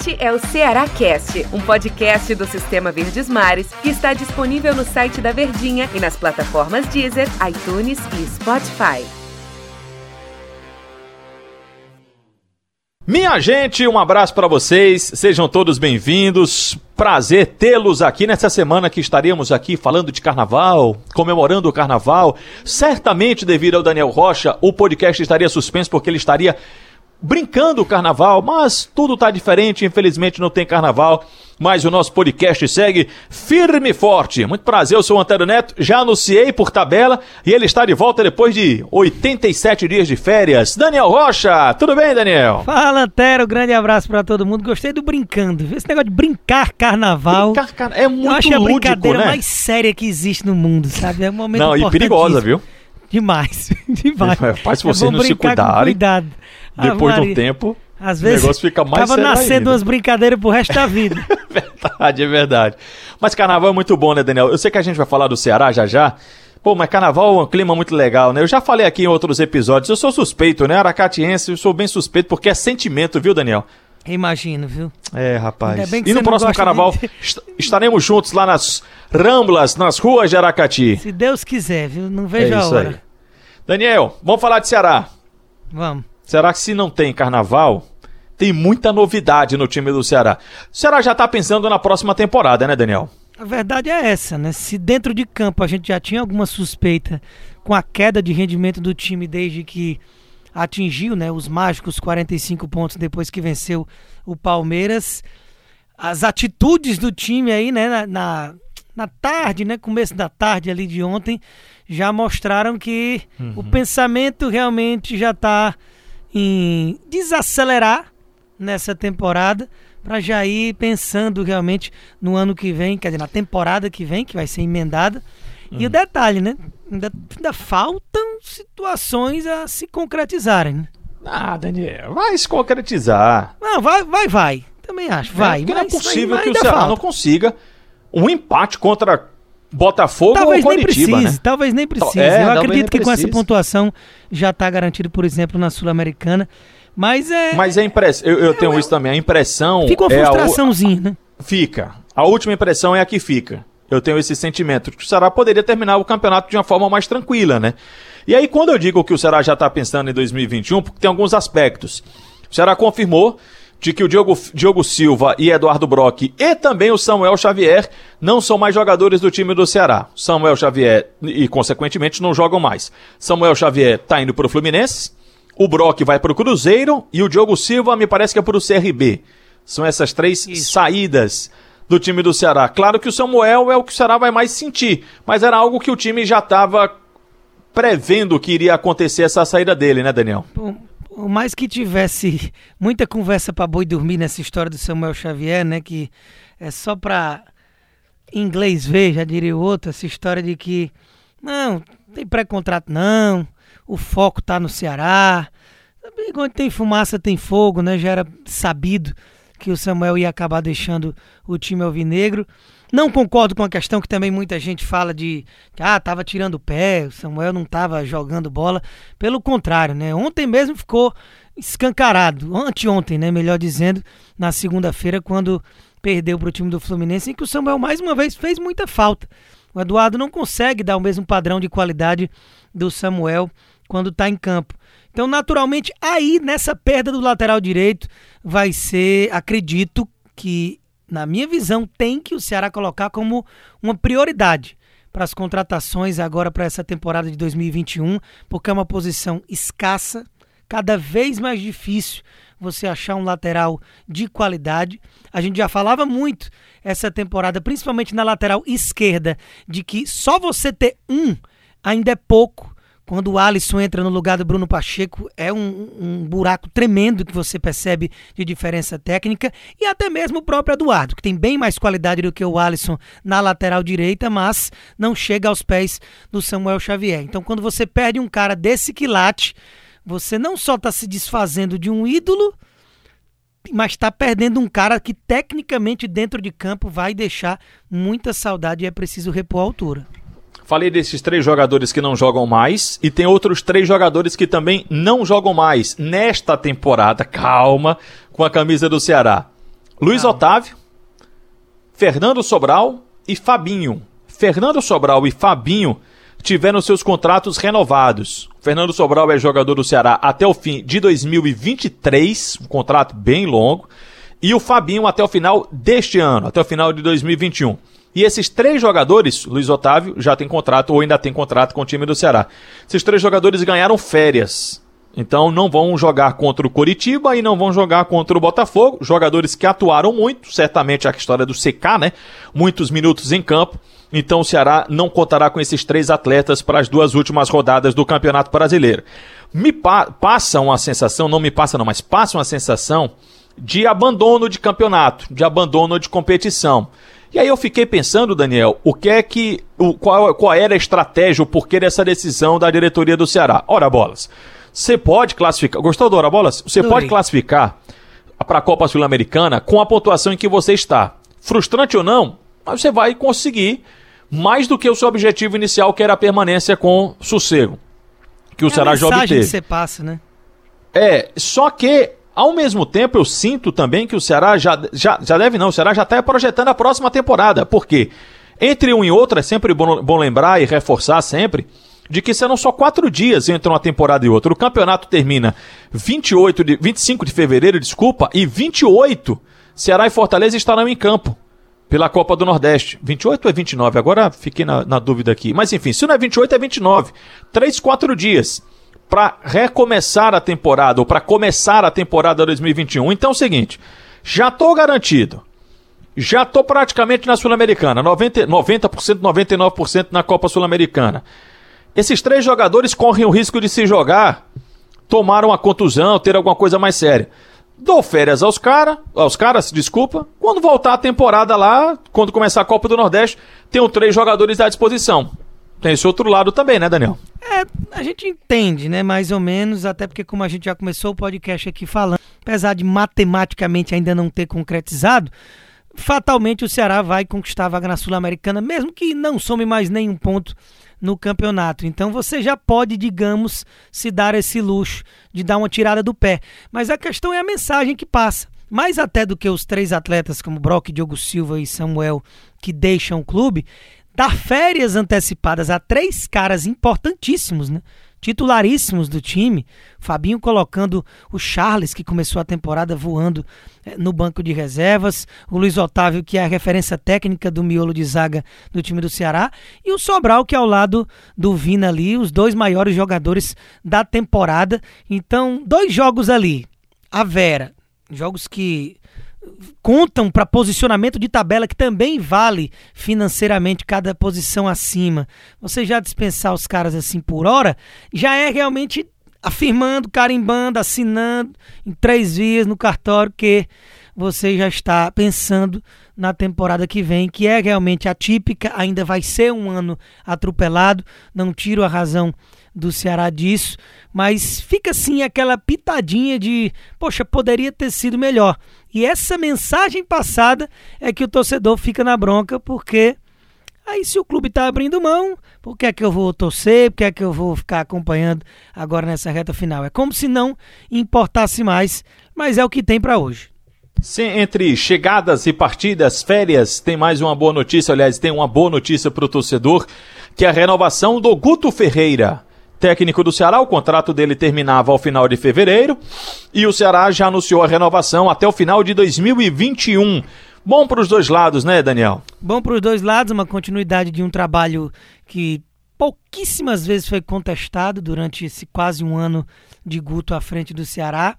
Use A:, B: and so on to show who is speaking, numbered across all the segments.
A: Este é o Ceará Cast, um podcast do Sistema Verdes Mares que está disponível no site da Verdinha e nas plataformas Deezer, iTunes e Spotify.
B: Minha gente, um abraço para vocês, sejam todos bem-vindos. Prazer tê-los aqui nessa semana que estaríamos aqui falando de carnaval, comemorando o carnaval. Certamente, devido ao Daniel Rocha, o podcast estaria suspenso porque ele estaria brincando o carnaval, mas tudo tá diferente, infelizmente não tem carnaval, mas o nosso podcast segue firme e forte. Muito prazer, eu sou o Antero Neto, já anunciei por tabela e ele está de volta depois de 87 dias de férias. Daniel Rocha, tudo bem, Daniel?
C: Fala, Antero, grande abraço para todo mundo. Gostei do brincando. Esse negócio de brincar carnaval.
B: Brincar car... é muito
C: Eu acho
B: lúdico,
C: a brincadeira
B: né?
C: mais séria que existe no mundo, sabe? É um momento
B: Não, e perigosa, viu?
C: Demais, demais.
B: Faz se
C: É
B: vocês não se cuidarem,
C: Cuidado.
B: Depois de um tempo,
C: Às
B: o
C: vezes
B: negócio fica mais
C: tava
B: sério
C: nascendo
B: ainda.
C: umas brincadeiras pro resto da vida.
B: verdade, é verdade. Mas carnaval é muito bom, né, Daniel? Eu sei que a gente vai falar do Ceará já já. Pô, mas carnaval é um clima muito legal, né? Eu já falei aqui em outros episódios, eu sou suspeito, né? Aracatiense, eu sou bem suspeito porque é sentimento, viu, Daniel?
C: Imagino, viu?
B: É, rapaz.
C: Ainda bem que
B: E no próximo carnaval
C: de-
B: est- estaremos juntos lá nas ramblas, nas ruas de Aracati.
C: Se Deus quiser, viu? Não vejo
B: É
C: a hora.
B: aí. Daniel, vamos falar de Ceará.
C: Vamos.
B: Será que se não tem carnaval, tem muita novidade no time do Ceará? O Ceará já tá pensando na próxima temporada, né, Daniel?
C: A verdade é essa, né? Se dentro de campo a gente já tinha alguma suspeita com a queda de rendimento do time desde que atingiu, né, os mágicos 45 pontos depois que venceu o Palmeiras, as atitudes do time aí, né, na, na, na tarde, né, começo da tarde ali de ontem, já mostraram que o pensamento realmente já está em desacelerar nessa temporada para já ir pensando realmente no ano que vem, quer dizer, na temporada que vem, que vai ser emendada. E o detalhe, né? Ainda, ainda faltam situações a se concretizarem. Né?
B: Ah, Daniel, vai se concretizar.
C: Não, vai, vai, vai. Também acho, vai.
B: É, porque não é possível
C: ainda
B: que o Ceará
C: falta.
B: não consiga um empate contra Botafogo
C: Talvez
B: ou
C: nem precise,
B: né?
C: talvez nem precise.
B: É,
C: Eu acredito que com essa
B: precise.
C: pontuação já está garantido, por exemplo, na Sul-Americana. Mas é.
B: Mas a impressão, eu, eu tenho isso também, a impressão
C: fica uma
B: é a
C: frustraçãozinha, né?
B: fica. A última impressão é a que fica. Eu tenho esse sentimento que o Ceará poderia terminar o campeonato de uma forma mais tranquila, né? E aí, quando eu digo que o Ceará já está pensando em 2021, porque tem alguns aspectos. O Ceará confirmou de que o Diogo, Diogo Silva e Eduardo Brock e também o Samuel Xavier não são mais jogadores do time do Ceará. Samuel Xavier e, consequentemente, não jogam mais. Samuel Xavier está indo para o Fluminense, o Brock vai para o Cruzeiro e o Diogo Silva me parece que é para o CRB. São essas três
C: Isso.
B: saídas do time do Ceará. Claro que o Samuel é o que o Ceará vai mais sentir, mas era algo que o time já estava prevendo que iria acontecer essa saída dele, né, Daniel?
C: Mais que tivesse muita conversa para boi dormir nessa história do Samuel Xavier, né? Que é só para inglês ver, já diria o outro, essa história de que não, tem pré-contrato não, o foco tá no Ceará. Onde tem fumaça tem fogo, né? Já era sabido que o Samuel ia acabar deixando o time alvinegro. Não concordo com a questão que também muita gente fala de que ah, tava tirando o pé, o Samuel não tava jogando bola. Pelo contrário, né? Ontem mesmo ficou escancarado, anteontem, né, melhor dizendo, na segunda-feira quando perdeu para o time do Fluminense, em que o Samuel mais uma vez fez muita falta. O Eduardo não consegue dar o mesmo padrão de qualidade do Samuel quando está em campo. Então, naturalmente, aí nessa perda do lateral direito vai ser, acredito que, na minha visão, tem que o Ceará colocar como uma prioridade para as contratações agora para essa temporada de 2021, porque é uma posição escassa, cada vez mais difícil você achar um lateral de qualidade. A gente já falava muito essa temporada, principalmente na lateral esquerda, de que só você ter um ainda é pouco. Quando o Alisson entra no lugar do Bruno Pacheco, é um, um buraco tremendo que você percebe de diferença técnica. E até mesmo o próprio Eduardo, que tem bem mais qualidade do que o Alisson na lateral direita, mas não chega aos pés do Samuel Xavier. Então, quando você perde um cara desse quilate, você não só está se desfazendo de um ídolo, mas está perdendo um cara que tecnicamente dentro de campo vai deixar muita saudade e é preciso repor a altura.
B: Falei desses três jogadores que não jogam mais e tem outros três jogadores que também não jogam mais nesta temporada. Calma, com a camisa do Ceará. Luiz ah. Otávio, Fernando Sobral e Fabinho. Fernando Sobral e Fabinho tiveram seus contratos renovados. Fernando Sobral é jogador do Ceará até o fim de 2023, um contrato bem longo, e o Fabinho até o final deste ano, até o final de 2021. E esses três jogadores, Luiz Otávio já tem contrato ou ainda tem contrato com o time do Ceará. Esses três jogadores ganharam férias. Então não vão jogar contra o Coritiba e não vão jogar contra o Botafogo. Jogadores que atuaram muito, certamente a história do CK, né? Muitos minutos em campo. Então o Ceará não contará com esses três atletas para as duas últimas rodadas do Campeonato Brasileiro. Me pa passa uma sensação, não me passa não, mas passa uma sensação de abandono de campeonato, de abandono de competição. E aí eu fiquei pensando, Daniel, o que é que. O, qual, qual era a estratégia, o porquê dessa decisão da diretoria do Ceará? Ora, bolas. Você pode classificar. Gostou do Ora Bolas? Você pode classificar para a Copa Sul-Americana com a pontuação em que você está. Frustrante ou não, mas você vai conseguir mais do que o seu objetivo inicial, que era a permanência com sossego. Que o é Ceará já obteve.
C: que você passa, né?
B: É, só que ao mesmo tempo, eu sinto também que o Ceará já, já, já deve não, o Ceará já está projetando a próxima temporada. Por quê? Entre um e outro, é sempre bom, bom lembrar e reforçar sempre de que serão só quatro dias entre uma temporada e outra. O campeonato termina 28 de, 25 de fevereiro, desculpa, e 28 Ceará e Fortaleza estarão em campo pela Copa do Nordeste. 28 ou é 29? Agora fiquei na, na dúvida aqui. Mas enfim, se não é 28, é 29. Três, quatro dias para recomeçar a temporada, ou para começar a temporada 2021. Então é o seguinte, já estou garantido. Já estou praticamente na Sul-Americana, 90%, 90%, 99% na Copa Sul-Americana. Esses três jogadores correm o risco de se jogar, tomar uma contusão, ter alguma coisa mais séria. Dou férias aos caras, aos caras, desculpa. Quando voltar a temporada lá, quando começar a Copa do Nordeste, tenho três jogadores à disposição. Tem esse outro lado também, né, Daniel?
C: É, a gente entende, né, mais ou menos, até porque como a gente já começou o podcast aqui falando, apesar de matematicamente ainda não ter concretizado, fatalmente o Ceará vai conquistar a vaga na Sul-Americana, mesmo que não some mais nenhum ponto no campeonato. Então você já pode, digamos, se dar esse luxo de dar uma tirada do pé. Mas a questão é a mensagem que passa. Mais até do que os três atletas como Brock, Diogo Silva e Samuel que deixam o clube, dar férias antecipadas a três caras importantíssimos, né? titularíssimos do time. Fabinho colocando o Charles, que começou a temporada voando eh, no banco de reservas. O Luiz Otávio, que é a referência técnica do miolo de zaga do time do Ceará. E o Sobral, que é ao lado do Vina ali, os dois maiores jogadores da temporada. Então, dois jogos ali. A Vera, jogos que contam para posicionamento de tabela que também vale financeiramente cada posição acima. Você já dispensar os caras assim por hora, já é realmente afirmando, carimbando, assinando em três vias no cartório que você já está pensando na temporada que vem, que é realmente atípica, ainda vai ser um ano atropelado, não tiro a razão do Ceará disso, mas fica assim aquela pitadinha de, poxa, poderia ter sido melhor. E essa mensagem passada é que o torcedor fica na bronca, porque aí se o clube está abrindo mão, por que é que eu vou torcer? Por que é que eu vou ficar acompanhando agora nessa reta final? É como se não importasse mais, mas é o que tem para hoje.
B: Sim, entre chegadas e partidas, férias, tem mais uma boa notícia. Aliás, tem uma boa notícia para o torcedor, que é a renovação do Guto Ferreira técnico do Ceará. O contrato dele terminava ao final de fevereiro e o Ceará já anunciou a renovação até o final de 2021. Bom para os dois lados, né, Daniel?
C: Bom para os dois lados, uma continuidade de um trabalho que pouquíssimas vezes foi contestado durante esse quase um ano de Guto à frente do Ceará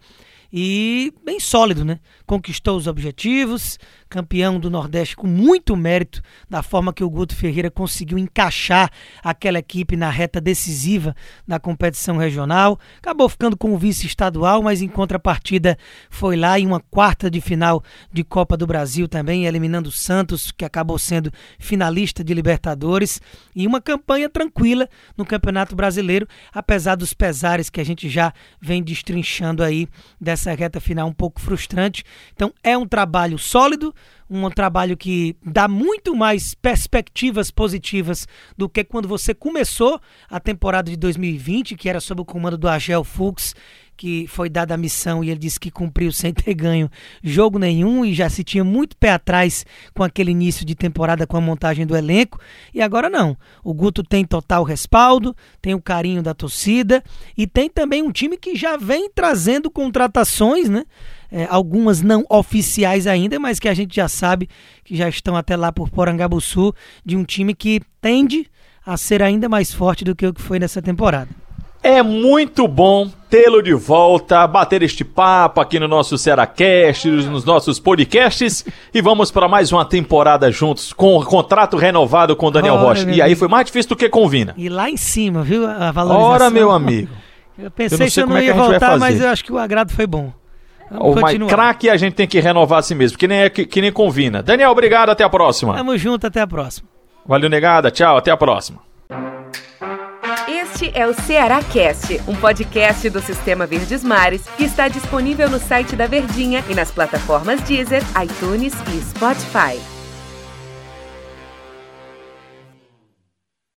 C: e bem sólido, né? Conquistou os objetivos, campeão do Nordeste com muito mérito da forma que o Guto Ferreira conseguiu encaixar aquela equipe na reta decisiva da competição regional. Acabou ficando com o vice estadual, mas em contrapartida foi lá em uma quarta de final de Copa do Brasil também, eliminando o Santos, que acabou sendo finalista de Libertadores, e uma campanha tranquila no Campeonato Brasileiro, apesar dos pesares que a gente já vem destrinchando aí dessa reta final um pouco frustrante. Então é um trabalho sólido, um trabalho que dá muito mais perspectivas positivas do que quando você começou a temporada de 2020, que era sob o comando do Agel Fuchs, que foi dada a missão e ele disse que cumpriu sem ter ganho jogo nenhum e já se tinha muito pé atrás com aquele início de temporada com a montagem do elenco. E agora não. O Guto tem total respaldo, tem o carinho da torcida e tem também um time que já vem trazendo contratações, né? É, algumas não oficiais ainda, mas que a gente já sabe que já estão até lá por Porangabuçu, de um time que tende a ser ainda mais forte do que o que foi nessa temporada.
B: É muito bom tê-lo de volta, bater este papo aqui no nosso Seracast, nos nossos podcasts e vamos para mais uma temporada juntos com o contrato renovado com o Daniel Ora, Rocha. E aí foi mais difícil do que com Vina.
C: E lá em cima, viu, a valorização.
B: Ora, meu amigo.
C: Eu pensei eu que eu não é ia voltar, mas eu acho que o agrado foi bom.
B: Vamos o mais craque a gente tem que renovar a si mesmo, que nem, é, que, que nem convina. Daniel, obrigado, até a próxima.
C: Tamo junto, até a próxima.
B: Valeu, negada, tchau, até a próxima.
A: Este é o Ceará Cast, um podcast do Sistema Verdes Mares que está disponível no site da Verdinha e nas plataformas Deezer, iTunes e Spotify.